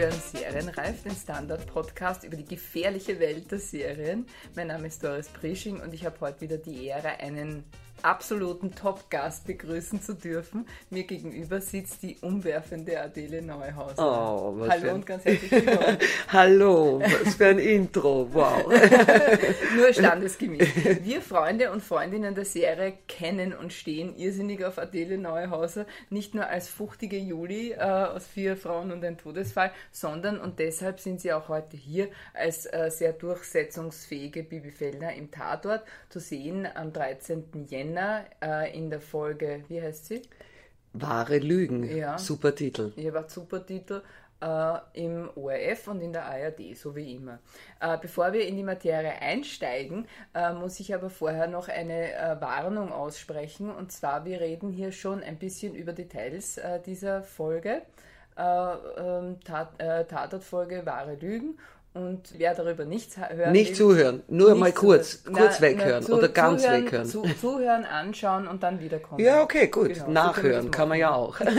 hören Serienreif, den Standard-Podcast über die gefährliche Welt der Serien. Mein Name ist Doris Prisching und ich habe heute wieder die Ehre, einen absoluten Top-Gast begrüßen zu dürfen. Mir gegenüber sitzt die umwerfende Adele Neuhauser. Oh, was Hallo und ganz herzlich willkommen. Hallo, was für ein Intro, wow. Nur standesgemäß. Wir Freunde und Freundinnen der Serie kennen und stehen irrsinnig auf Adele Neuhauser, nicht nur als fuchtige Juli äh, aus Vier Frauen und ein Todesfall, sondern, und deshalb sind sie auch heute hier, als äh, sehr durchsetzungsfähige Bibi Fellner im Tatort zu sehen am 13. Jänner äh, in der Folge, wie heißt sie? Wahre Lügen, Ja. super Titel. Ihr war super Titel äh, im ORF und in der ARD, so wie immer. Äh, bevor wir in die Materie einsteigen, äh, muss ich aber vorher noch eine äh, Warnung aussprechen. Und zwar, wir reden hier schon ein bisschen über Details äh, dieser Folge. Äh, ähm, Tat, Tatortfolge Wahre Lügen. Und wer darüber nichts hören Nicht zuhören, nur mal kurz, zuhören. kurz Na, weghören na, zu- oder ganz zuhören, weghören. Zu, zuhören, anschauen und dann wiederkommen. ja, okay, gut. Genau, so Nachhören das kann man ja auch.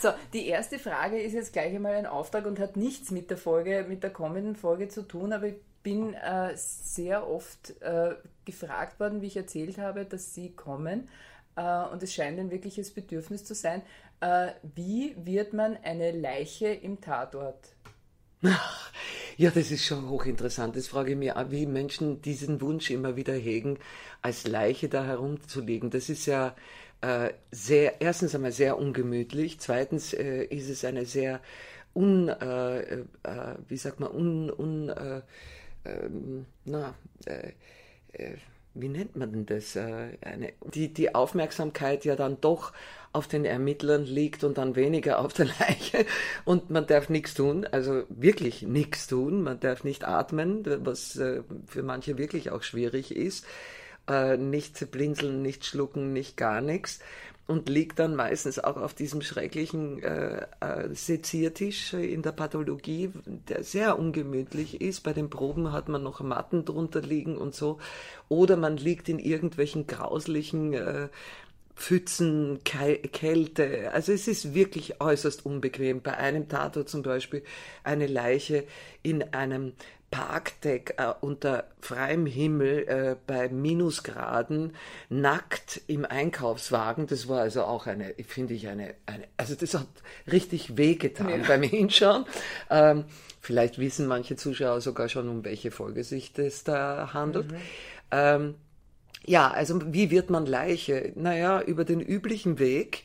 So, die erste Frage ist jetzt gleich einmal ein Auftrag und hat nichts mit der Folge, mit der kommenden Folge zu tun, aber ich bin äh, sehr oft äh, gefragt worden, wie ich erzählt habe, dass sie kommen. Äh, und es scheint ein wirkliches Bedürfnis zu sein. Äh, wie wird man eine Leiche im Tatort? Ja, das ist schon hochinteressant. Das frage ich mich wie Menschen diesen Wunsch immer wieder hegen, als Leiche da herumzulegen. Das ist ja äh, sehr, erstens einmal sehr ungemütlich. Zweitens äh, ist es eine sehr un, äh, äh, wie sagt man, un, un äh, ähm, na, äh, wie nennt man denn das? Eine, die, die Aufmerksamkeit ja dann doch auf den Ermittlern liegt und dann weniger auf der Leiche und man darf nichts tun, also wirklich nichts tun, man darf nicht atmen, was äh, für manche wirklich auch schwierig ist, äh, nicht blinzeln, nicht schlucken, nicht gar nichts und liegt dann meistens auch auf diesem schrecklichen äh, äh, Seziertisch in der Pathologie, der sehr ungemütlich ist. Bei den Proben hat man noch Matten drunter liegen und so. Oder man liegt in irgendwelchen grauslichen äh, Pfützen, Kälte. Also es ist wirklich äußerst unbequem. Bei einem Tatort zum Beispiel eine Leiche in einem Parkdeck äh, unter freiem Himmel äh, bei Minusgraden, nackt im Einkaufswagen. Das war also auch eine, finde ich, eine, eine, also das hat richtig wehgetan Ja. beim Hinschauen. Ähm, vielleicht wissen manche Zuschauer sogar schon, um welche Folge sich das da handelt. Ähm, ja, also wie wird man Leiche? Naja, über den üblichen Weg.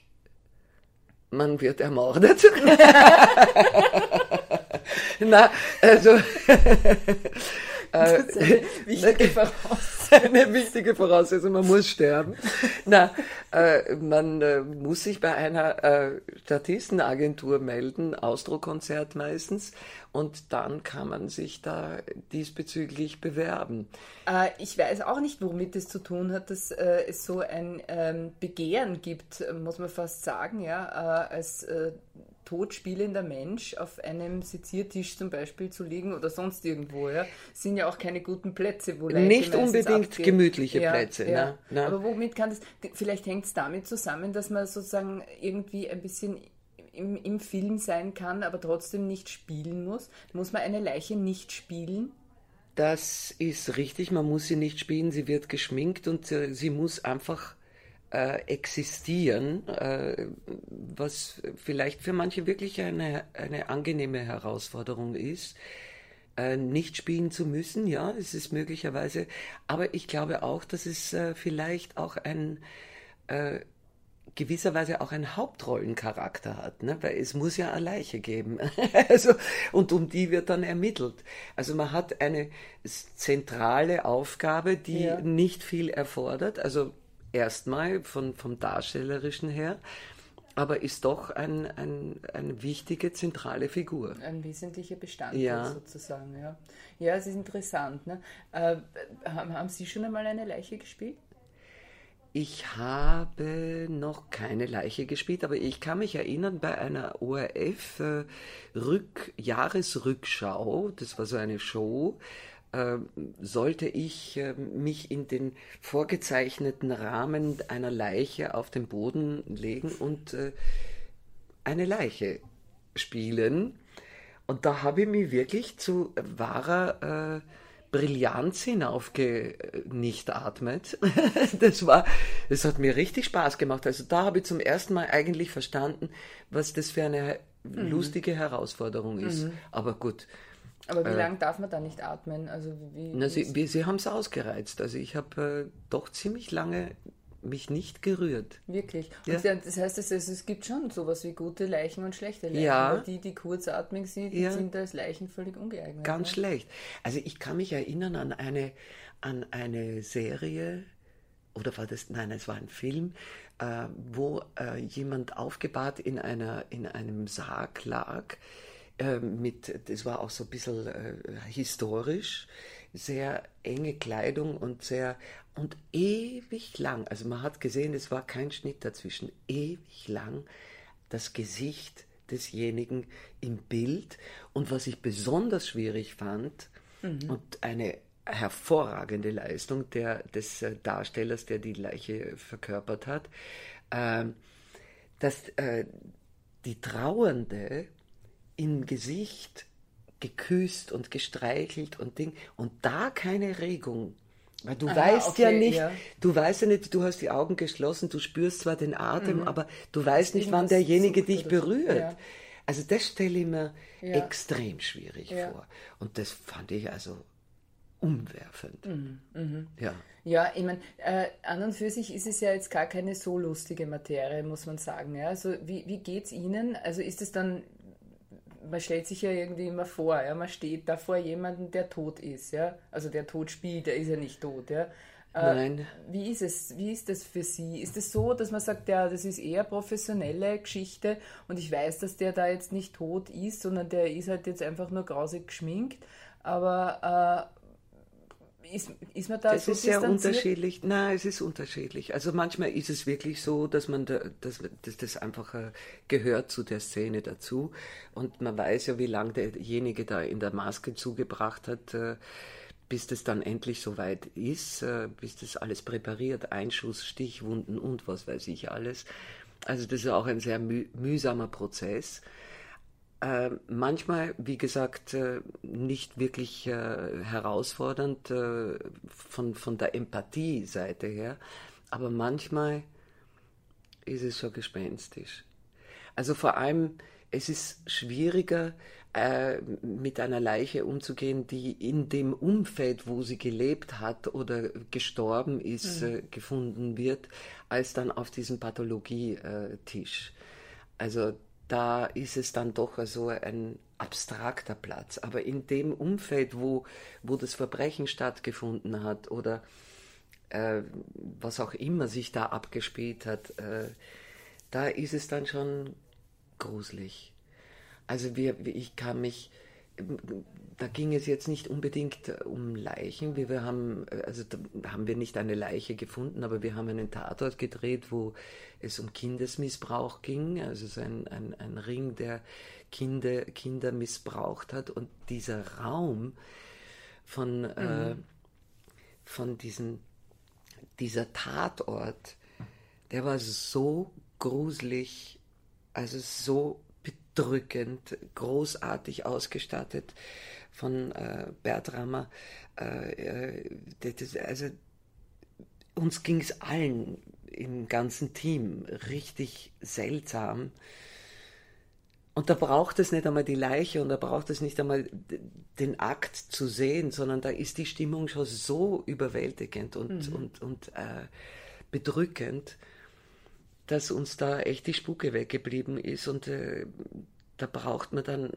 Man wird ermordet. Na, also Das ist eine wichtige Voraussetzung. eine wichtige Voraussetzung, man muss sterben. Na, äh, man äh, muss sich bei einer äh, Statistenagentur melden, Ausdruckkonzert meistens, und dann kann man sich da diesbezüglich bewerben. Äh, ich weiß auch nicht, womit es zu tun hat, dass äh, es so ein ähm, Begehren gibt, äh, muss man fast sagen, ja, äh, als äh, totspielender Mensch auf einem Seziertisch zum Beispiel zu liegen oder sonst irgendwo, ja, sind ja auch keine guten Plätze, wo Leiche Nicht unbedingt abgehen. gemütliche ja, Plätze, Ja. ne? Ne? Aber womit kann das, vielleicht hängt es damit zusammen, dass man sozusagen irgendwie ein bisschen im, im Film sein kann, aber trotzdem nicht spielen muss. Muss man eine Leiche nicht spielen? Das ist richtig, man muss sie nicht spielen, sie wird geschminkt und sie muss einfach äh, existieren, äh, was vielleicht für manche wirklich eine, eine angenehme Herausforderung ist. Äh, nicht spielen zu müssen, ja, es ist möglicherweise, aber ich glaube auch, dass es äh, vielleicht auch ein äh, gewisserweise auch einen Hauptrollencharakter hat, ne? weil es muss ja eine Leiche geben. also, und um die wird dann ermittelt. Also man hat eine zentrale Aufgabe, die Ja. nicht viel erfordert, also erstmal von, vom Darstellerischen her, aber ist doch ein, ein, eine wichtige zentrale Figur. Ein wesentlicher Bestandteil Ja. sozusagen, ja. Ja, es ist interessant. Ne? Äh, haben, Sie schon einmal eine Leiche gespielt? Ich habe noch keine Leiche gespielt, aber ich kann mich erinnern, bei einer ORF äh, das war so eine Show, sollte ich äh, mich in den vorgezeichneten Rahmen einer Leiche auf den Boden legen und äh, eine Leiche spielen. Und da habe ich mich wirklich zu wahrer äh, Brillanz hinaufgenichtatmet. Das war, das hat mir richtig Spaß gemacht. Also da habe ich zum ersten Mal eigentlich verstanden, was das für eine mhm. lustige Herausforderung ist. Mhm. Aber gut. Aber wie äh, lange darf man da nicht atmen? Also wie, na, sie, sie haben es ausgereizt. Also ich habe äh, doch ziemlich lange mich nicht gerührt. Wirklich. Ja. das heißt, es, es, gibt schon sowas wie gute Leichen und schlechte Leichen. Ja. die, die kurzatmig sind, ja. sind als Leichen völlig ungeeignet. Ganz ne? schlecht. Also ich kann mich erinnern an eine, an eine Serie, oder war das, nein, es war ein Film, äh, wo äh, jemand aufgebahrt in, einer, in einem Sarg lag. Äh, mit, das war auch so ein bisschen äh, historisch, sehr enge Kleidung und sehr und ewig lang, also man hat gesehen, es war kein Schnitt dazwischen, ewig lang das Gesicht desjenigen im Bild. Und was ich besonders schwierig fand mhm. und eine hervorragende Leistung der, des äh, Darstellers, der die Leiche verkörpert hat, äh, dass äh, die Trauernde im Gesicht geküsst und gestreichelt und Ding und da keine Regung weil du Aha, weißt okay, ja nicht, ja. du weißt ja nicht, du hast die Augen geschlossen, du spürst zwar den Atem, mhm. aber du weißt nicht, wann derjenige dich berührt. Ja. Also das stelle ich mir ja. extrem schwierig vor. Und das fand ich also umwerfend. Mhm. Mhm. Ja. Ja, ich meine, äh, an und für sich ist es ja jetzt gar keine so lustige Materie, muss man sagen. Ja? Also wie, wie geht es Ihnen? Also ist es dann man stellt sich ja irgendwie immer vor, ja, man steht da vor jemandem, der tot ist, ja, also der tot spielt, der ist ja nicht tot, ja. Äh, Nein. Wie ist es? Wie ist das für Sie? Ist es so, dass man sagt, ja, das ist eher professionelle Geschichte und ich weiß, dass der da jetzt nicht tot ist, sondern der ist halt jetzt einfach nur grausig geschminkt, aber äh, ist, ist man da das so ist sehr unterschiedlich. Nein, es ist unterschiedlich. Also manchmal ist es wirklich so, dass man da, dass, dass das einfach äh, gehört zu der Szene dazu. Und man weiß ja, wie lange derjenige da in der Maske zugebracht hat, äh, bis das dann endlich soweit ist, äh, bis das alles präpariert, Einschuss, Stichwunden und was weiß ich alles. Also das ist auch ein sehr müh mühsamer Prozess. Äh, manchmal, wie gesagt, äh, nicht wirklich äh, herausfordernd äh, von, von der Empathie-Seite her, aber manchmal ist es schon gespenstisch. Also vor allem, es ist schwieriger, mit einer Leiche umzugehen, die in dem Umfeld, wo sie gelebt hat oder gestorben ist, mhm. gefunden wird, als dann auf diesem Pathologietisch. Also da ist es dann doch so ein abstrakter Platz. Aber in dem Umfeld, wo, wo das Verbrechen stattgefunden hat oder äh, was auch immer sich da abgespielt hat, äh, da ist es dann schon gruselig. Also wir, ich kann mich da ging es jetzt nicht unbedingt äh, um Leichen. Wir, wir haben, äh, also da haben wir nicht eine Leiche gefunden, aber wir haben einen Tatort gedreht, wo es um Kindesmissbrauch ging. Also so ein, ein, ein Ring, der Kinder, Kinder missbraucht hat. Und dieser Raum von, äh, mhm. äh, von diesen, dieser Tatort, der war so gruselig, also so drückend, großartig ausgestattet von äh, Bertrammer. Äh, äh das, also uns ging es allen im ganzen Team richtig seltsam. Und da braucht es nicht einmal die Leiche und da braucht es nicht einmal den Akt zu sehen, sondern da ist die Stimmung schon so überwältigend und, mhm. und, und äh, bedrückend, dass uns da echt die Spuke weggeblieben ist und äh, da braucht man dann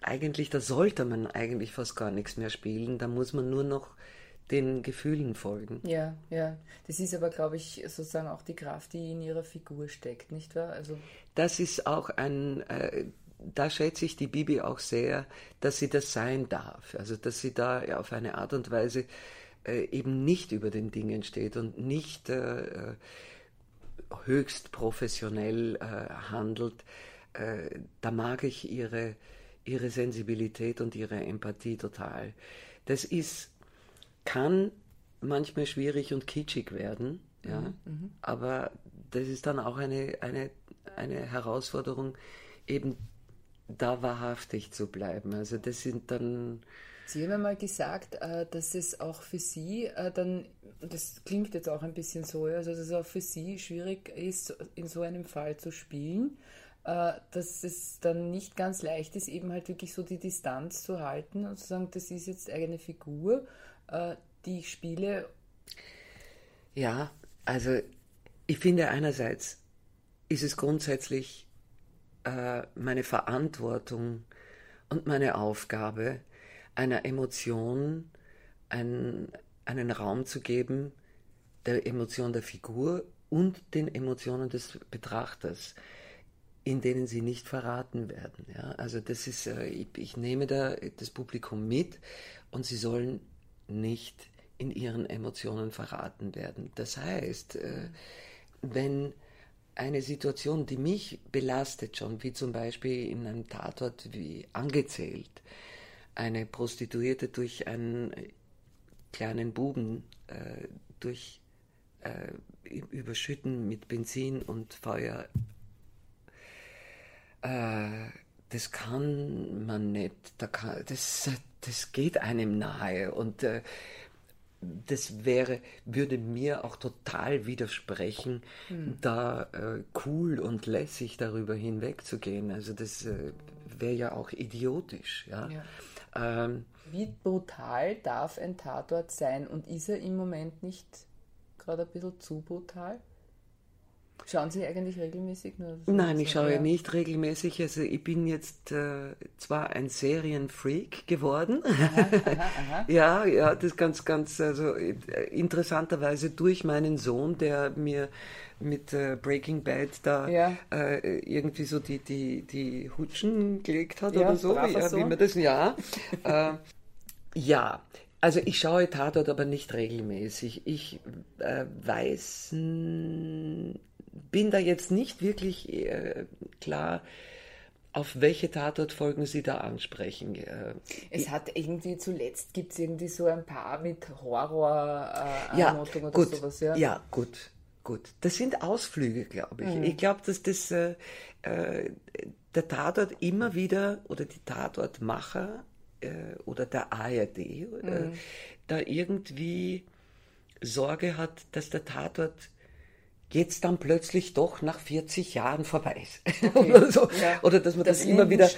eigentlich, da sollte man eigentlich fast gar nichts mehr spielen, da muss man nur noch den Gefühlen folgen. Ja, ja. Das ist aber, glaube ich, sozusagen auch die Kraft, die in ihrer Figur steckt, nicht wahr? Also das ist auch ein, äh, da schätze ich die Bibi auch sehr, dass sie das sein darf. Also, dass sie da auf eine Art und Weise äh, eben nicht über den Dingen steht und nicht äh, äh höchst professionell äh, handelt, äh, da mag ich ihre, ihre Sensibilität und ihre Empathie total. Das ist, kann manchmal schwierig und kitschig werden, ja, mhm, mhm. aber das ist dann auch eine, eine, eine Herausforderung, eben da wahrhaftig zu bleiben. Also das sind dann. Sie haben mal gesagt, äh, dass es auch für Sie äh, dann, das klingt jetzt auch ein bisschen so, also dass es auch für Sie schwierig ist, in so einem Fall zu spielen, äh, dass es dann nicht ganz leicht ist, eben halt wirklich so die Distanz zu halten und zu sagen, das ist jetzt eine Figur, die ich spiele. Ja, also ich finde einerseits ist es grundsätzlich meine Verantwortung und meine Aufgabe, einer Emotion ein, einen Raum zu geben, der Emotion der Figur und den Emotionen des Betrachters, in denen sie nicht verraten werden. Ja? Also das ist, äh, ich, ich nehme da das Publikum mit und sie sollen nicht in ihren Emotionen verraten werden. Das heißt, äh, wenn eine Situation, die mich belastet schon, wie zum Beispiel in einem Tatort wie angezählt, eine Prostituierte durch einen kleinen Buben äh, durch äh, überschütten mit Benzin und Feuer, äh, das kann man nicht, da kann, das, das geht einem nahe und äh, das wäre, würde mir auch total widersprechen, hm. da äh, cool und lässig darüber hinwegzugehen. Also das äh, wäre ja auch idiotisch. Ja? ja. Ähm, Wie brutal darf ein Tatort sein und ist er im Moment nicht gerade ein bisschen zu brutal? Schauen Sie eigentlich regelmäßig? Nur Nein, ich schaue ja nicht regelmäßig. Also ich bin jetzt äh, zwar ein Serienfreak geworden. Aha, aha, aha. ja, ja, das ganz, ganz, also äh, interessanterweise durch meinen Sohn, der mir mit äh, Breaking Bad da ja. äh, irgendwie so die, die, die Hutschen gelegt hat ja, oder so, ja, wie man das, ja. äh, ja, also ich schaue Tatort aber nicht regelmäßig. Ich äh, weiß bin da jetzt nicht wirklich äh, klar, auf welche Tatortfolgen Sie da ansprechen. Äh, es hat irgendwie zuletzt, gibt es irgendwie so ein paar mit horror äh, ja, oder gut, sowas. Ja? ja, gut, gut. Das sind Ausflüge, glaube ich. Mhm. Ich glaube, dass das äh, äh, der Tatort immer wieder oder die Tatortmacher äh, oder der ARD äh, mhm. da irgendwie Sorge hat, dass der Tatort jetzt dann plötzlich doch nach 40 Jahren vorbei ist. Okay. oder, so. ja. oder dass man das, das immer wieder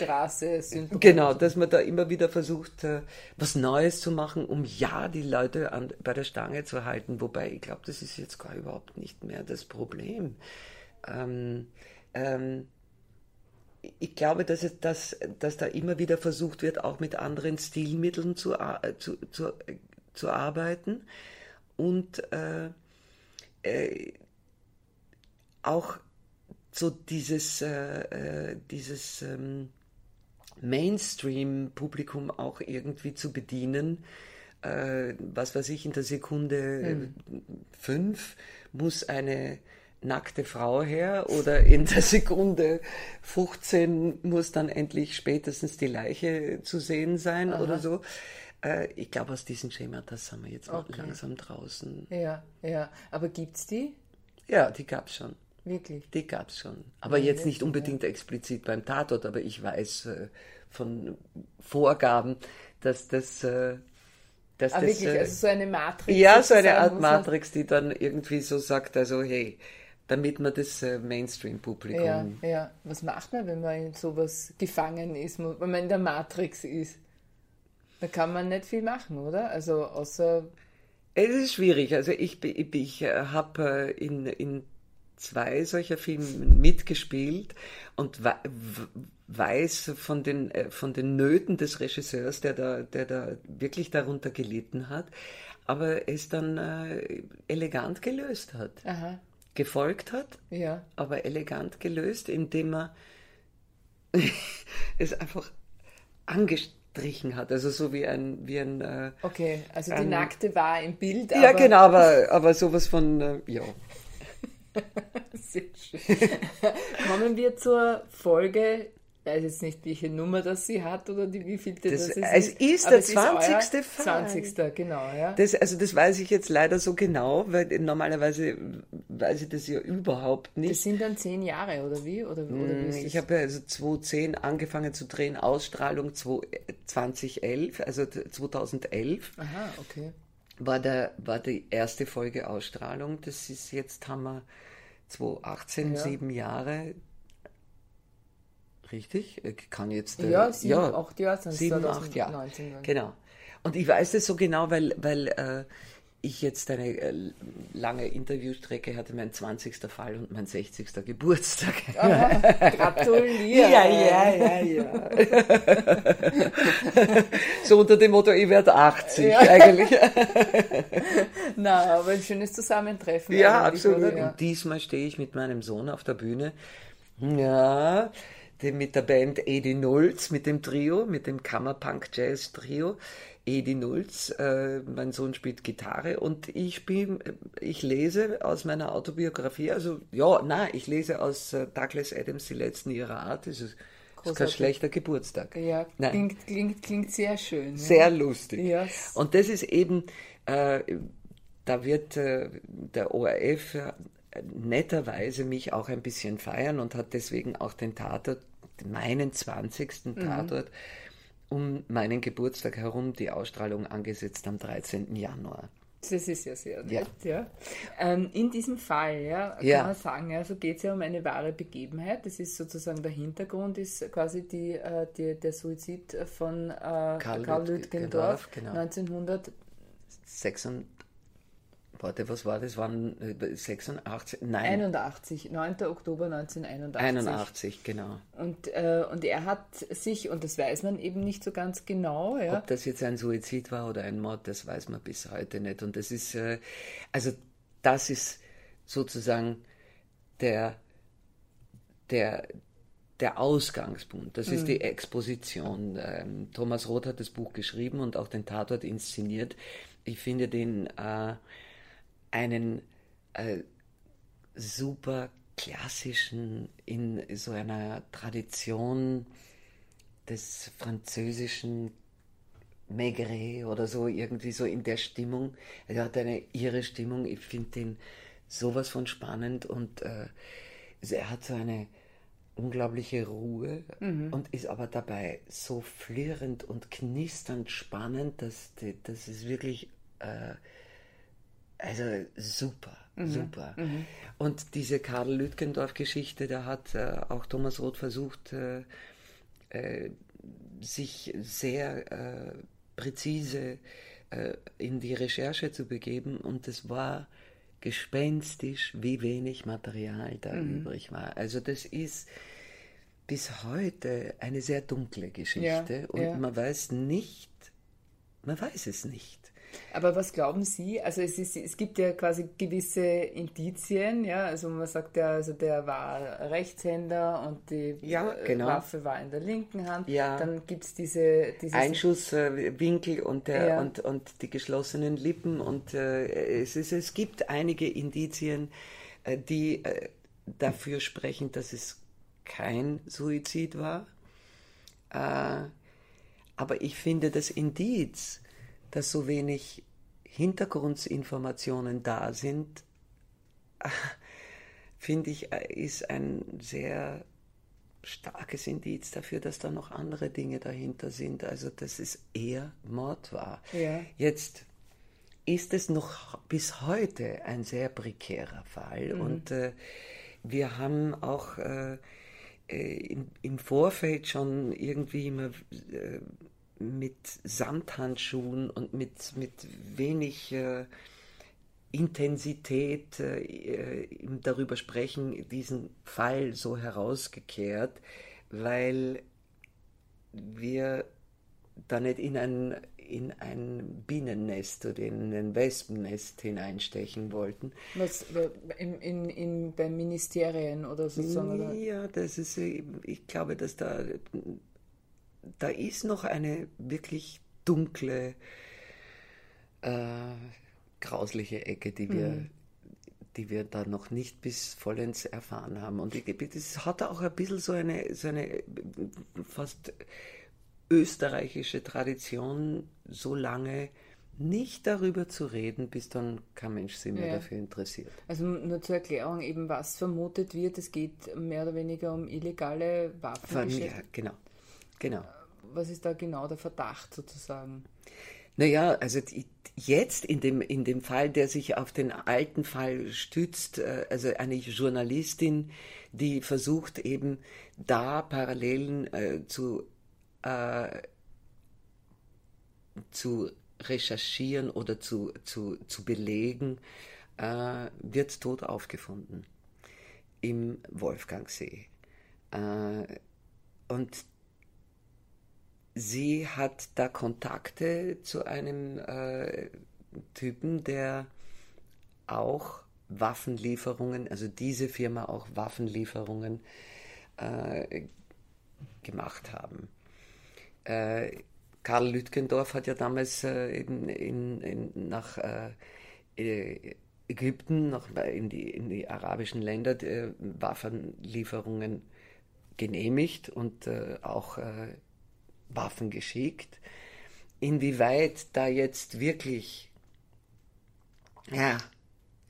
genau, dass man da immer wieder versucht, äh, was Neues zu machen, um ja die Leute an, bei der Stange zu halten. Wobei ich glaube, das ist jetzt gar überhaupt nicht mehr das Problem. Ähm, ähm, ich glaube, dass, es, dass, dass da immer wieder versucht wird, auch mit anderen Stilmitteln zu, äh, zu, zu, äh, zu arbeiten und äh, äh, auch so dieses, äh, äh, dieses ähm, Mainstream-Publikum auch irgendwie zu bedienen. Äh, was weiß ich, in der Sekunde mhm. fünf muss eine nackte Frau her oder in der Sekunde 15 muss dann endlich spätestens die Leiche zu sehen sein Aha. oder so. Äh, ich glaube, aus diesem Schema, das haben wir jetzt okay. langsam draußen. Ja, ja. Aber gibt es die? Ja, die gab es schon. Wirklich? Die gab es schon. Aber ja, jetzt nicht unbedingt ja. explizit beim Tatort, aber ich weiß äh, von Vorgaben, dass das. Äh, dass ah, das, wirklich? Äh, also so eine Matrix? Ja, so eine Art Matrix, die dann irgendwie so sagt, also hey, damit man das äh, Mainstream-Publikum. Ja, ja. Was macht man, wenn man in sowas gefangen ist, wenn man in der Matrix ist? Da kann man nicht viel machen, oder? Also außer. Es ist schwierig. Also ich, ich, ich habe in, in zwei solcher Filme mitgespielt und weiß von den, äh, von den Nöten des Regisseurs, der da, der da wirklich darunter gelitten hat, aber es dann äh, elegant gelöst hat. Aha. Gefolgt hat, ja. aber elegant gelöst, indem er es einfach angestrichen hat, also so wie ein wie ein äh, okay, also die ein, Nackte war im Bild. Ja, genau, aber aber sowas von äh, ja Sehr schön. Kommen wir zur Folge. Ich weiß jetzt nicht, welche Nummer das sie hat oder die wievielte das, das ist. Es ist der 20. Ist Fall. 20. genau, ja. Das, also das weiß ich jetzt leider so genau, weil normalerweise weiß ich das ja überhaupt nicht. Das sind dann zehn Jahre, oder wie? Oder, oder wie ist Ich habe ja also 2010 angefangen zu drehen, Ausstrahlung 2011, also 2011 Aha, okay. War, der, war die erste Folge Ausstrahlung. Das ist jetzt, haben wir 2018, Ja. sieben Jahre. Richtig? Ich kann jetzt. äh, Ja, sieben, acht Jahre sind es Sieben, acht Jahre. 2019 dann. Genau. Und ich weiß das so genau, weil, weil äh, ich jetzt eine äh, lange Interviewstrecke hatte, mein 20. Fall und mein 60. Geburtstag. Gratuliere. Ja, ja, ja, ja. so unter dem Motto, ich werde 80 Ja. eigentlich. Na, aber ein schönes Zusammentreffen. Ja, absolut. oder? Und diesmal stehe ich mit meinem Sohn auf der Bühne. Ja, mit der Band Edi Nulz, mit dem Trio, mit dem Kammerpunk-Jazz-Trio. Edi Nulz, äh, mein Sohn spielt Gitarre und ich spiele, ich lese aus meiner Autobiografie, also ja, na, ich lese aus äh, Douglas Adams Die letzten ihrer Art. Das ist, das ist kein schlechter Geburtstag. Ja, Nein. klingt, klingt, klingt sehr schön. ne? Sehr lustig. Ja. Und das ist eben, äh, da wird äh, der ORF äh, netterweise mich auch ein bisschen feiern und hat deswegen auch den Tatort, meinen 20. Mhm. Um meinen Geburtstag herum die Ausstrahlung angesetzt am 13. Januar. Das ist ja sehr nett, ja. Ähm, in diesem Fall, ja, kann Ja. man sagen, also geht es ja um eine wahre Begebenheit. Das ist sozusagen der Hintergrund, ist quasi die, äh, die, der Suizid von äh, Karl, Lütgendorf, Lütgendorf genau. 1900. Warte, was war das? Waren äh, 86? Nein, 81, 9. Oktober 1981. 81, genau. Und, äh, und er hat sich, und das weiß man eben nicht so ganz genau, ja, Ob das jetzt ein Suizid war oder ein Mord, das weiß man bis heute nicht. Und das ist, äh, also das ist sozusagen der, der, der Ausgangspunkt. Das ist die Exposition. Ähm, Thomas Roth hat das Buch geschrieben und auch den Tatort inszeniert. Ich finde den äh, einen äh, super klassischen, in so einer Tradition des französischen Maigret oder so, irgendwie so in der Stimmung. Er hat eine irre Stimmung. Ich finde den sowas von spannend und äh, also er hat so eine unglaubliche Ruhe und ist aber dabei so flirrend und knisternd spannend, dass das ist wirklich äh, also super, super. Und diese Karl Lütgendorf-Geschichte, da hat äh, auch Thomas Roth versucht, äh, äh, sich sehr äh, präzise äh, in die Recherche zu begeben und es war gespenstisch, wie wenig Material da übrig war. Also das ist bis heute eine sehr dunkle Geschichte Ja, und ja. man weiß nicht, man weiß es nicht. Aber was glauben Sie? Also es, ist, es gibt ja quasi gewisse Indizien, ja, also man sagt ja, also der war Rechtshänder und die Ja, äh, genau. Waffe war in der linken Hand. Ja. Dann gibt es diese, Einschusswinkel und, der, Ja. und, und die geschlossenen Lippen und äh, es, ist, es gibt einige Indizien, äh, die äh, dafür sprechen, dass es kein Suizid war. Äh, aber ich finde das Indiz, dass so wenig Hintergrundinformationen da sind, finde ich, ist ein sehr starkes Indiz dafür, dass da noch andere Dinge dahinter sind. Also, dass es eher Mord war. Ja. Jetzt ist es noch bis heute ein sehr prekärer Fall und äh, wir haben auch äh, äh, im, im Vorfeld schon irgendwie immer äh, mit Samthandschuhen und mit, mit wenig äh, Intensität äh, äh, darüber sprechen, diesen Fall so herausgekehrt, weil wir da nicht in ein, in ein Bienennest oder in ein Wespennest hineinstechen wollten. was, äh, in, in, in, bei Ministerien oder. Oder? Ja, das ist, äh, ich glaube, dass da, da ist noch eine wirklich dunkle, äh, grausliche Ecke, die wir, die wir da noch nicht bis vollends erfahren haben. Und das hat auch ein bisschen so eine, so eine fast österreichische Tradition, so lange nicht darüber zu reden, bis dann kein Mensch sich mehr ja. dafür interessiert. Also nur zur Erklärung eben, was vermutet wird, es geht mehr oder weniger um illegale Waffen. Ja, genau. Genau. Was ist da genau der Verdacht sozusagen? Naja, also jetzt in dem, in dem Fall, der sich auf den alten Fall stützt, äh, also eine Journalistin, die versucht eben da Parallelen äh, zu, äh, zu recherchieren oder zu, zu, zu belegen, äh, wird tot aufgefunden im Wolfgangsee. Äh, und sie hat da Kontakte zu einem äh, Typen, der auch Waffenlieferungen, also diese Firma auch Waffenlieferungen äh, gemacht haben. Äh, Karl Lütgendorf hat ja damals äh, in, in, in, nach äh, äh, Ägypten, nach, in, die, in die arabischen Länder Waffenlieferungen genehmigt und auch Waffen geschickt. Inwieweit da jetzt wirklich ja,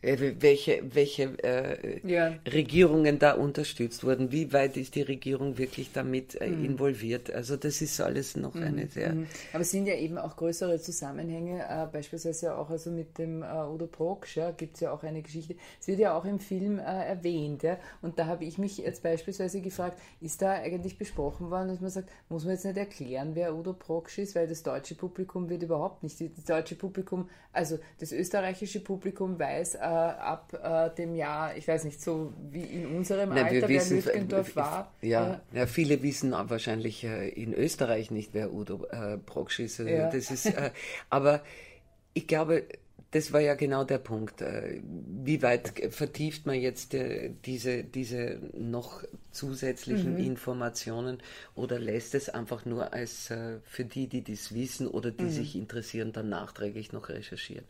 welche, welche äh, ja. Regierungen da unterstützt wurden. Wie weit ist die Regierung wirklich damit äh, mhm. involviert? Also das ist alles noch mhm. eine sehr... Mhm. Aber es sind ja eben auch größere Zusammenhänge, äh, beispielsweise auch also mit dem äh, Udo Proksch, ja, gibt es ja auch eine Geschichte. Es wird ja auch im Film äh, erwähnt. Ja, und da habe ich mich jetzt beispielsweise gefragt, ist da eigentlich besprochen worden, dass man sagt, muss man jetzt nicht erklären, wer Udo Proksch ist, weil das deutsche Publikum wird überhaupt nicht, das deutsche Publikum, also das österreichische Publikum weiß, ab äh, dem Jahr, ich weiß nicht, so wie in unserem Nein, Alter, wer Lütgendorf war. Ja, äh, ja, viele wissen wahrscheinlich äh, in Österreich nicht, wer Udo äh, Proksch ist. Also ja. das ist äh, aber ich glaube, das war ja genau der Punkt. Äh, wie weit vertieft man jetzt äh, diese, diese noch zusätzlichen mhm. Informationen oder lässt es einfach nur als für die, die das wissen oder die mhm. sich interessieren, dann nachträglich noch recherchieren?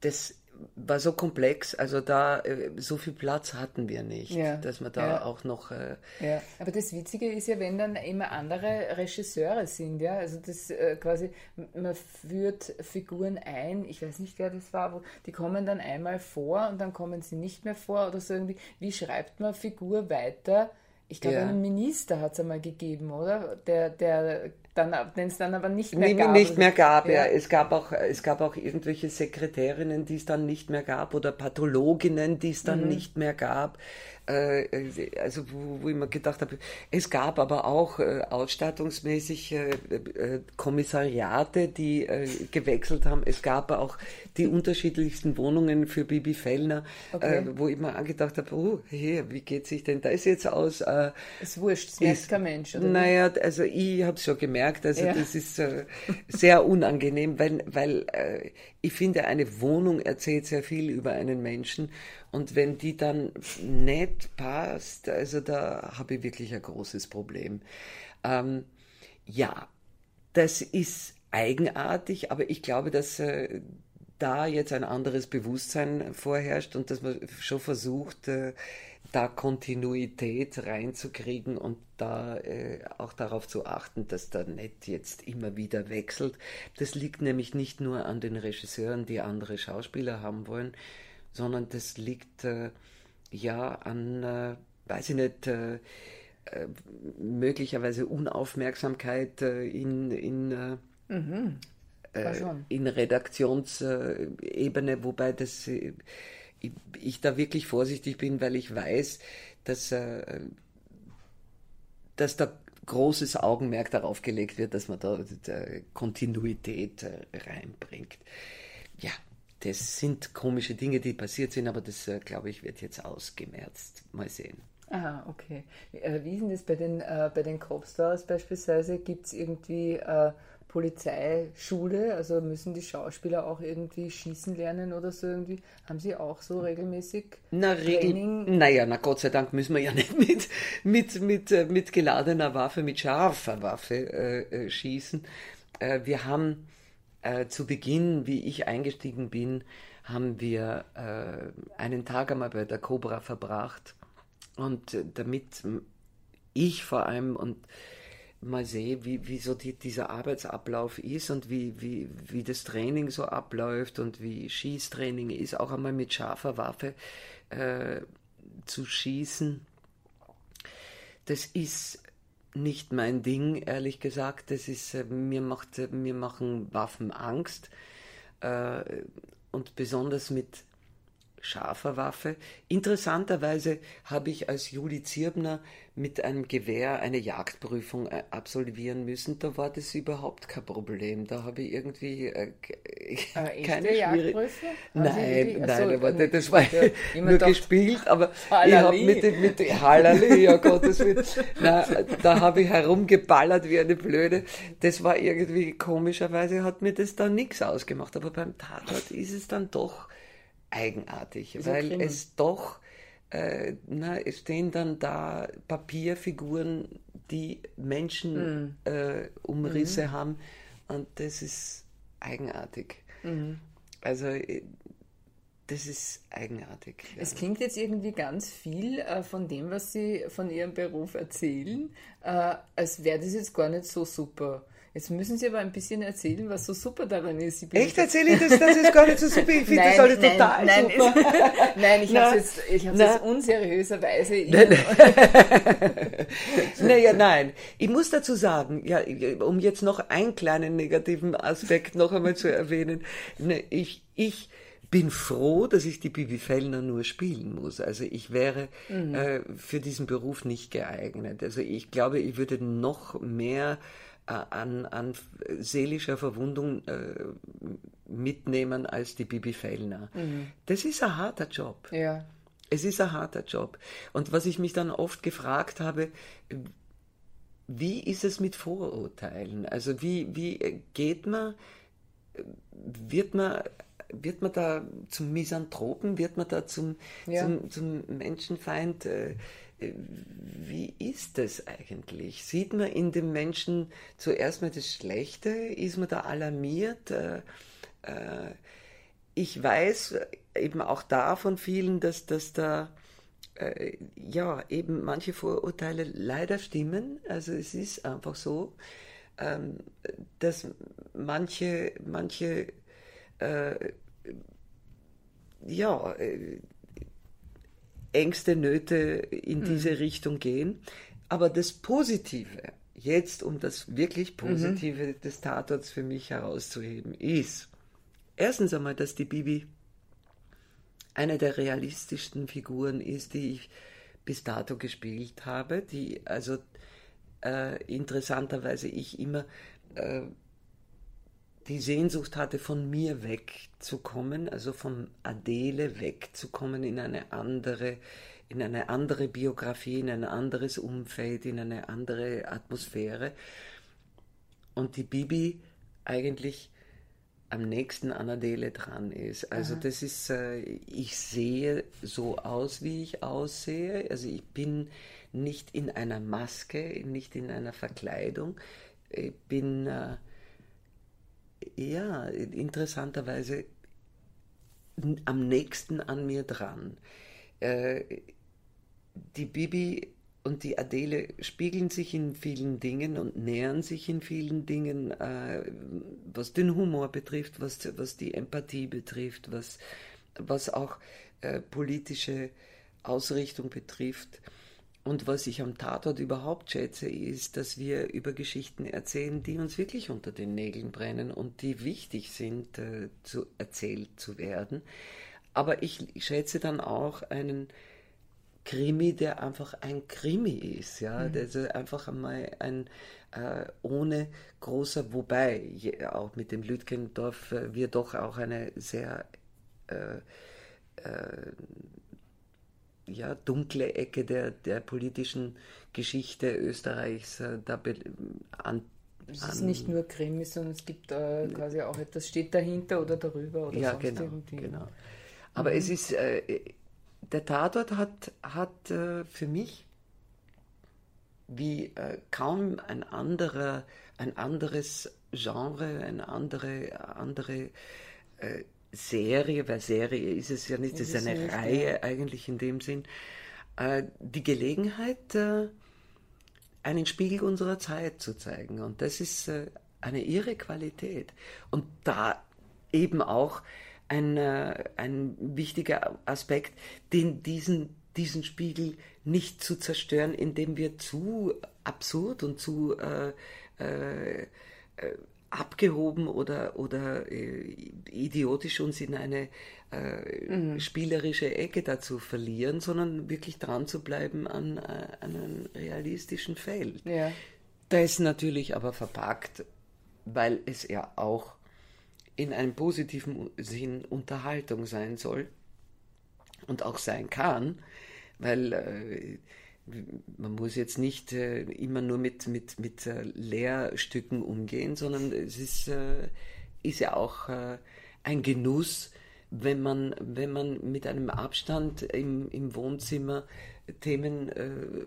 Das war so komplex, also da äh, so viel Platz hatten wir nicht, ja. dass man da ja. auch noch. Äh, ja, aber das Witzige ist ja, wenn dann immer andere Regisseure sind, ja, also das äh, quasi, man führt Figuren ein, ich weiß nicht, wer das war, wo, die kommen dann einmal vor und dann kommen sie nicht mehr vor oder so irgendwie. Wie schreibt man Figur weiter? Ich glaube, ja. einen Minister hat es einmal gegeben, oder? Der, der dann, den es dann aber nicht mehr gab. Nicht mehr gab, ja. ja. Es, gab auch, es gab auch irgendwelche Sekretärinnen, die es dann nicht mehr gab oder Pathologinnen, die es dann mhm. nicht mehr gab. Äh, also wo, wo ich mir gedacht habe, es gab aber auch äh, ausstattungsmäßig äh, äh Kommissariate, die äh, gewechselt haben. Es gab auch die unterschiedlichsten Wohnungen für Bibi Fellner, äh, okay. wo ich mir angedacht habe, oh, hey, wie geht sich denn das jetzt aus? Äh, ist wurscht, es merkt kein Mensch, oder? Naja, also ich habe es schon gemerkt, also ja. das ist sehr unangenehm, weil, weil ich finde, eine Wohnung erzählt sehr viel über einen Menschen und wenn die dann nicht passt, also da habe ich wirklich ein großes Problem. Ähm, ja, das ist eigenartig, aber ich glaube, dass äh, da jetzt ein anderes Bewusstsein vorherrscht und dass man schon versucht, äh, da Kontinuität reinzukriegen und da äh, auch darauf zu achten, dass der Net jetzt immer wieder wechselt. Das liegt nämlich nicht nur an den Regisseuren, die andere Schauspieler haben wollen, sondern das liegt äh, ja an, äh, weiß ich nicht, äh, äh möglicherweise Unaufmerksamkeit äh, in, in, äh, mhm. in Redaktionsebene, wobei das ich, ich, da wirklich vorsichtig bin, weil ich weiß, dass, dass da großes Augenmerk darauf gelegt wird, dass man da Kontinuität reinbringt. Ja, das sind komische Dinge, die passiert sind, aber das, äh, glaube ich, wird jetzt ausgemerzt. Mal sehen. Aha, okay. Äh, wie ist denn das bei den, äh, bei den Copstars beispielsweise? Gibt es irgendwie äh, Polizeischule? Also müssen die Schauspieler auch irgendwie schießen lernen oder so irgendwie? Haben sie auch so regelmäßig na, Training? naja, na Gott sei Dank müssen wir ja nicht mit, mit, mit, äh, mit geladener Waffe, mit scharfer Waffe äh, schießen. wir haben äh, zu Beginn, wie ich eingestiegen bin, haben wir äh, einen Tag einmal bei der Cobra verbracht. Und äh, damit ich vor allem und mal sehe, wie, wie so die, dieser Arbeitsablauf ist und wie, wie, wie das Training so abläuft und wie Schießtraining ist, auch einmal mit scharfer Waffe äh, zu schießen, das ist nicht mein Ding, ehrlich gesagt. Das ist, äh, mir, macht, mir machen Waffen Angst. Äh, und besonders mit scharfer Waffe. Interessanterweise habe ich als Juli Zirbner mit einem Gewehr eine Jagdprüfung äh, absolvieren müssen. Da war das überhaupt kein Problem. Da habe ich irgendwie äh, äh, keine Schwierigkeiten. Also nein, nein, also, aber das war ja, nur gespielt, aber Hallali. ich habe mit mit Hallali, ja Gottes Willen, nein, da habe ich herumgeballert wie eine Blöde. Das war irgendwie komischerweise hat mir das dann nichts ausgemacht, aber beim Tatort ist es dann doch eigenartig, Ist weil es doch, äh, na, es stehen dann da Papierfiguren, die Menschen mhm. äh, Umrisse mhm. haben und das ist eigenartig. Mhm. Also äh, das ist eigenartig. Ja. Es klingt jetzt irgendwie ganz viel äh, von dem, was Sie von Ihrem Beruf erzählen, äh, als wäre das jetzt gar nicht so super. Jetzt müssen Sie aber ein bisschen erzählen, was so super daran ist. Echt erzähle ich das? Das ist gar nicht so super. Ich finde das alles nein, total nein, super. Ist, nein, ich habe es jetzt, ich jetzt unseriöserweise Naja, nein. Ich muss dazu sagen, ja, um jetzt noch einen kleinen negativen Aspekt noch einmal zu erwähnen. Ne, ich, ich bin froh, dass ich die Bibi Fellner nur spielen muss. Also ich wäre mhm. äh, für diesen Beruf nicht geeignet. Also ich glaube, ich würde noch mehr an, an seelischer Verwundung äh, mitnehmen als die Bibi Fellner. Mhm. Das ist ein harter Job. Ja. Es ist ein harter Job. Und was ich mich dann oft gefragt habe, wie ist es mit Vorurteilen? Also wie, wie geht man, wird man, wird man da zum Misanthropen, wird man da zum, ja. zum, zum Menschenfeind? Äh, wie ist das eigentlich? Sieht man in dem Menschen zuerst mal das Schlechte? Ist man da alarmiert? Äh, äh, ich weiß eben auch da von vielen, dass, dass da äh, ja eben manche Vorurteile leider stimmen. Also es ist einfach so, ähm, dass manche, manche ja, Ängste, Nöte in mhm. diese Richtung gehen. Aber das Positive, jetzt um das wirklich Positive mhm. des Tatorts für mich herauszuheben, ist erstens einmal, dass die Bibi eine der realistischsten Figuren ist, die ich bis dato gespielt habe, die also äh, interessanterweise ich immer äh, die Sehnsucht hatte, von mir wegzukommen, also von Adele wegzukommen in eine andere, in eine andere Biografie, in ein anderes Umfeld, in eine andere Atmosphäre. Und die Bibi eigentlich am nächsten an Adele dran ist. Also Aha. das ist, äh, ich sehe so aus, wie ich aussehe. Also ich bin nicht in einer Maske, nicht in einer Verkleidung. Ich bin äh, ja, interessanterweise am nächsten an mir dran. Äh, die Bibi und die Adele spiegeln sich in vielen Dingen und nähern sich in vielen Dingen, äh, was den Humor betrifft, was, was die Empathie betrifft, was, was auch äh, politische Ausrichtung betrifft. Und was ich am Tatort überhaupt schätze, ist, dass wir über Geschichten erzählen, die uns wirklich unter den Nägeln brennen und die wichtig sind, äh, zu, erzählt zu werden. Aber ich schätze dann auch einen Krimi, der einfach ein Krimi ist, ja, mhm. der einfach einmal ein äh, ohne großer, wobei je, auch mit dem Lütkendorf äh, wir doch auch eine sehr äh, äh ja, dunkle Ecke der, der politischen Geschichte Österreichs äh, da an, es ist nicht nur Krimi, sondern es gibt äh, quasi auch etwas, steht dahinter oder darüber oder ja, genau, genau. Aber mhm. es ist, äh, der Tatort hat, hat äh, für mich wie äh, kaum ein anderer, ein anderes Genre, eine andere, andere äh, Serie, weil Serie ist es ja nicht, es ist eine Reihe ja. eigentlich in dem Sinn, äh, die Gelegenheit, äh, einen Spiegel unserer Zeit zu zeigen. Und das ist äh, eine irre Qualität. Und da eben auch ein, ein wichtiger Aspekt, den diesen, diesen Spiegel nicht zu zerstören, indem wir zu absurd und zu abgehoben oder, oder äh, idiotisch uns in eine äh, mhm. spielerische Ecke dazu verlieren, sondern wirklich dran zu bleiben an, äh, an einem realistischen Feld. Ja. Da ist natürlich aber verpackt, weil es ja auch in einem positiven Sinn Unterhaltung sein soll und auch sein kann, weil äh, man muss jetzt nicht äh, immer nur mit, mit, mit äh, Lehrstücken umgehen, sondern es ist, äh, ist ja auch äh, ein Genuss, wenn man, wenn man mit einem Abstand im, im Wohnzimmer Themen äh,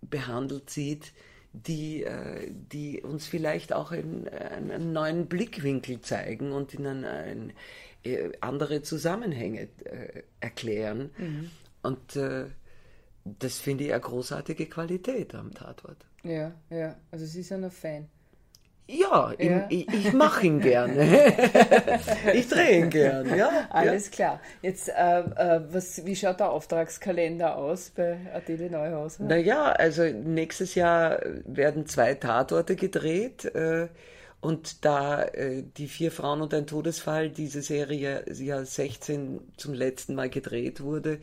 behandelt sieht, die, äh, die uns vielleicht auch in, einen neuen Blickwinkel zeigen und in ein, ein, andere Zusammenhänge erklären. Mhm. Und das finde ich eine großartige Qualität am Tatort. Ja, ja. Also Sie sind ein Fan. Ja, ja. ich, ich mache ihn gerne. ich drehe ihn gern, ja. Alles ja. klar. Jetzt, äh, äh, was, wie schaut der Auftragskalender aus bei Adele Neuhauser? Naja, also nächstes Jahr werden zwei Tatorte gedreht. Äh, und da äh, die vier Frauen und ein Todesfall, diese Serie ja 16 zum letzten Mal gedreht wurde,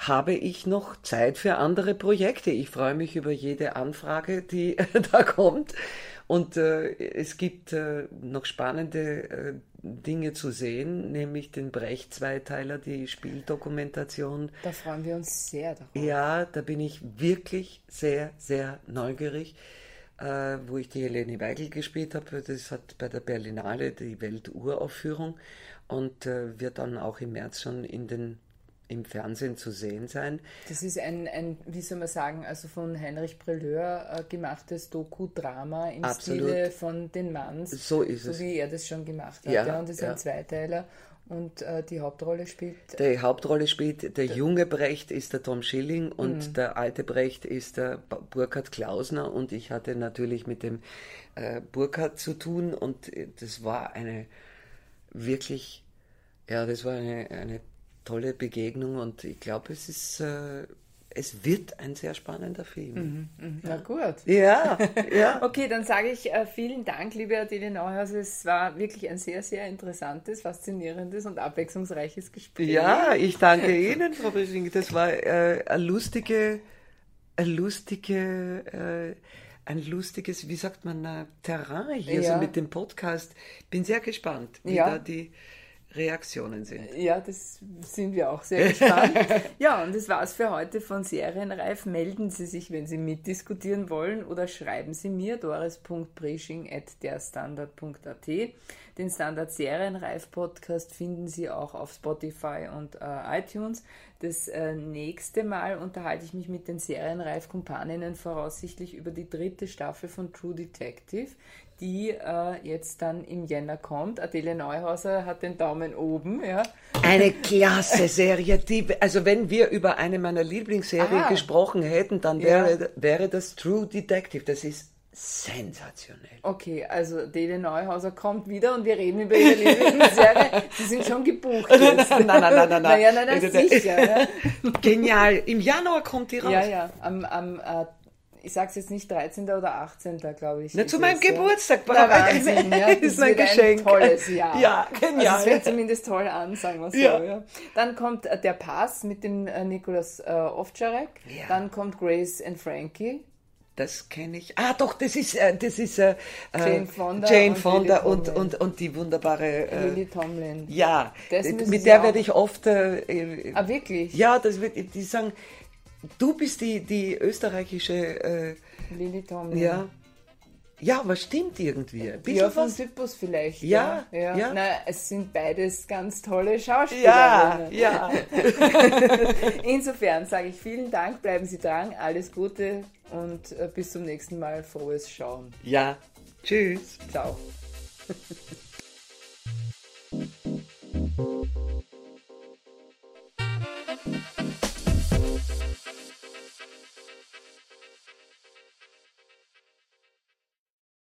habe ich noch Zeit für andere Projekte. Ich freue mich über jede Anfrage, die da kommt. Und äh, es gibt äh, noch spannende äh, Dinge zu sehen, nämlich den Brecht-Zweiteiler, die Spieldokumentation. Da freuen wir uns sehr darauf. Ja, da bin ich wirklich sehr, sehr neugierig. Äh, wo ich die Helene Weigel gespielt habe, das hat bei der Berlinale die Welturaufführung und äh, wird dann auch im März schon in den im Fernsehen zu sehen sein. Das ist ein, ein wie soll man sagen, also von Heinrich Preleur äh, gemachtes Doku-Drama im Absolut. Stile von den Manns. So ist so es. So wie er das schon gemacht hat. Ja, ja und das ist ja. ein Zweiteiler. Und äh, die Hauptrolle spielt. Die Hauptrolle spielt der, der junge Brecht ist der Tom Schilling und mhm. der alte Brecht ist der Burkhard Klausner. Und ich hatte natürlich mit dem äh, Burkhard zu tun und äh, das war eine wirklich, ja, das war eine, eine tolle Begegnung und ich glaube, es ist, äh, es wird ein sehr spannender Film. Mhm, mh. Na gut. Ja, ja. okay, dann sage ich äh, vielen Dank, liebe Adele Neuhaus. Es war wirklich ein sehr, sehr interessantes, faszinierendes und abwechslungsreiches Gespräch. Ja, ich danke Ihnen, Frau Brisching. Das war äh, eine lustige, eine lustige, äh, ein lustiges, wie sagt man, äh, Terrain hier ja. so mit dem Podcast. Bin sehr gespannt, wie ja. da die Reaktionen sind. Ja, das sind wir auch sehr gespannt. ja, und das war's für heute von Serienreif. Melden Sie sich, wenn Sie mitdiskutieren wollen oder schreiben Sie mir doris.preaching.derstandard.at. Den Standard Serienreif Podcast finden Sie auch auf Spotify und äh, iTunes. Das äh, nächste Mal unterhalte ich mich mit den Serienreif-Kumpaninnen voraussichtlich über die dritte Staffel von True Detective die äh, jetzt dann im Jänner kommt. Adele Neuhauser hat den Daumen oben. Ja. Eine klasse Serie. Die, also wenn wir über eine meiner Lieblingsserien ah. gesprochen hätten, dann wäre, ja. wäre das True Detective. Das ist sensationell. Okay, also Adele Neuhauser kommt wieder und wir reden über ihre Lieblingsserie. Sie sind schon gebucht. Jetzt. nein, nein, nein, nein, nein. Naja, nein, nein, sicher. Ja. Genial. Im Januar kommt die raus. Ja, ja. Am, am äh, ich sage es jetzt nicht 13. oder 18. glaube ich. Na, zu meinem es, Geburtstag. Na, Wahnsinn, ja. Das ist mein Geschenk. Ein tolles Jahr. Ja, genial. Also es fängt zumindest toll an, sagen wir so. Ja. ja. Dann kommt äh, der Pass mit dem äh, Nikolaus äh, Ovtcharek. Ja. Dann kommt Grace and Frankie. Das kenne ich. Ah, doch, das ist, äh, das ist äh, äh Jane Fonda, Jane Fonda und, und, und, und, die wunderbare äh, Lily Tomlin. Ja, mit der werde ich oft. Äh, ah, wirklich? Ja, das wird, die sagen, Du bist die, die österreichische. Äh, Lilly Tomlin. Ja. Ja, aber stimmt irgendwie. Ein ja, von was? Typus vielleicht. Ja, ja. ja. ja. Nein, es sind beides ganz tolle Schauspielerinnen. Ja, ja. Insofern sage ich vielen Dank, bleiben Sie dran, alles Gute und äh, bis zum nächsten Mal. Frohes Schauen. Ja, tschüss. Ciao.